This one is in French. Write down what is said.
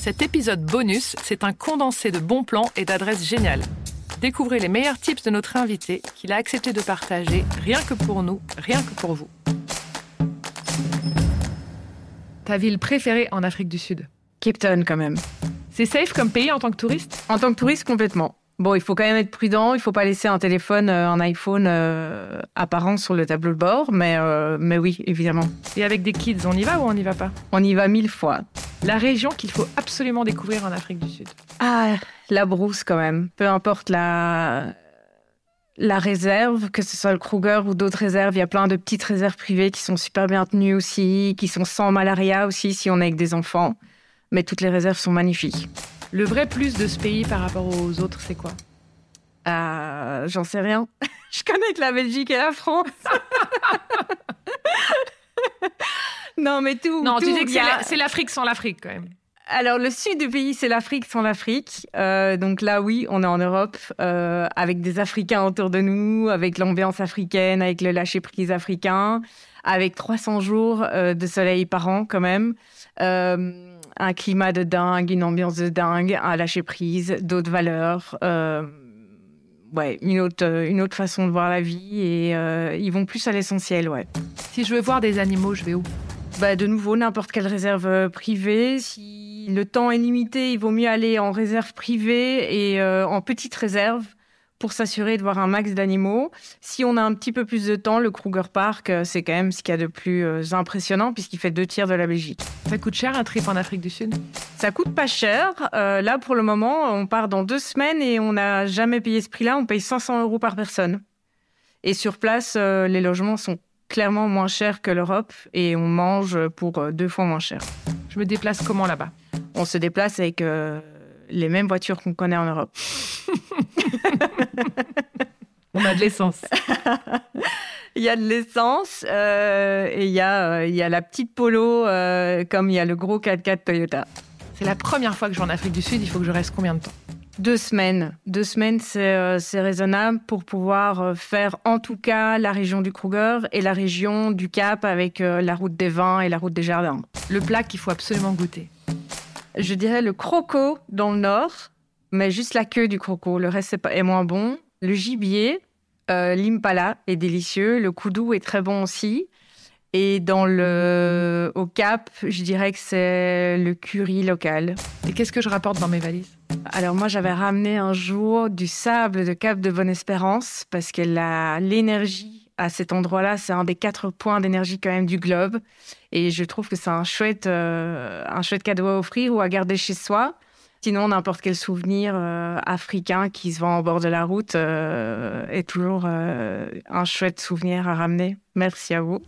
Cet épisode bonus, c'est un condensé de bons plans et d'adresses géniales. Découvrez les meilleurs tips de notre invité qu'il a accepté de partager rien que pour nous, rien que pour vous. Ta ville préférée en Afrique du Sud? Cape Town quand même. C'est safe comme pays en tant que touriste? En tant que touriste, complètement. Bon, il faut quand même être prudent. Il faut pas laisser un téléphone, euh, un iPhone euh, apparent sur le tableau de bord. Mais, euh, mais oui, évidemment. Et avec des kids, on y va ou on n'y va pas? On y va mille fois. La région qu'il faut absolument découvrir en Afrique du Sud Ah, la brousse quand même. Peu importe la, la réserve, que ce soit le Kruger ou d'autres réserves, il y a plein de petites réserves privées qui sont super bien tenues aussi, qui sont sans malaria aussi si on est avec des enfants. Mais toutes les réserves sont magnifiques. Le vrai plus de ce pays par rapport aux autres, c'est quoi? Euh, J'en sais rien. Je connais que la Belgique et la France. non, mais tout. Non, tout, tu dis que a- c'est l'Afrique sans l'Afrique quand même. Alors, le sud du pays, c'est l'Afrique sans l'Afrique. Euh, donc là, oui, on est en Europe, euh, avec des Africains autour de nous, avec l'ambiance africaine, avec le lâcher-prise africain, avec 300 jours euh, de soleil par an quand même. Euh, un climat de dingue, une ambiance de dingue, un lâcher-prise, d'autres valeurs. euh, ouais, une autre, une autre façon de voir la vie. Et euh, ils vont plus à l'essentiel, ouais. Si je veux voir des animaux, je vais où? Bah, de nouveau, n'importe quelle réserve euh, privée. Si le temps est limité, il vaut mieux aller en réserve privée et euh, en petite réserve pour s'assurer de voir un max d'animaux. Si on a un petit peu plus de temps, le Kruger Park, euh, c'est quand même ce qu'il y a de plus impressionnant puisqu'il fait deux tiers de la Belgique. Ça coûte cher un trip en Afrique du Sud? Ça coûte pas cher. Euh, là, pour le moment, on part dans deux semaines et on n'a jamais payé ce prix-là. On paye 500 euros par personne. Et sur place, euh, les logements sont clairement moins chers que l'Europe et on mange pour euh, deux fois moins cher. Je me déplace comment là-bas? On se déplace avec euh, les mêmes voitures qu'on connaît en Europe. On a de l'essence. Il y a de l'essence euh, et il y, a, euh, il y a la petite Polo comme il y a le gros 4x4 Toyota. C'est la première fois que je vais en Afrique du Sud, il faut que je reste combien de temps? Deux semaines. Deux semaines, c'est euh, raisonnable pour pouvoir euh, faire en tout cas la région du Kruger et la région du Cap avec euh, la route des vins et la route des jardins. Le plat qu'il faut absolument goûter. Je dirais le croco dans le nord, mais juste la queue du croco. Le reste est, moins bon. Le gibier, l'impala est délicieux. Le koudou est très bon aussi. Et dans le au Cap, je dirais que c'est le curry local. Et qu'est-ce que je rapporte dans mes valises? Alors moi, j'avais ramené un jour du sable de Cap de Bonne-Espérance parce que l'énergie à cet endroit-là, c'est un des quatre points d'énergie quand même du globe. Et je trouve que c'est un chouette, euh, un chouette cadeau à offrir ou à garder chez soi. Sinon, n'importe quel souvenir euh, africain qui se vend au bord de la route euh, est toujours un chouette souvenir à ramener. Merci à vous.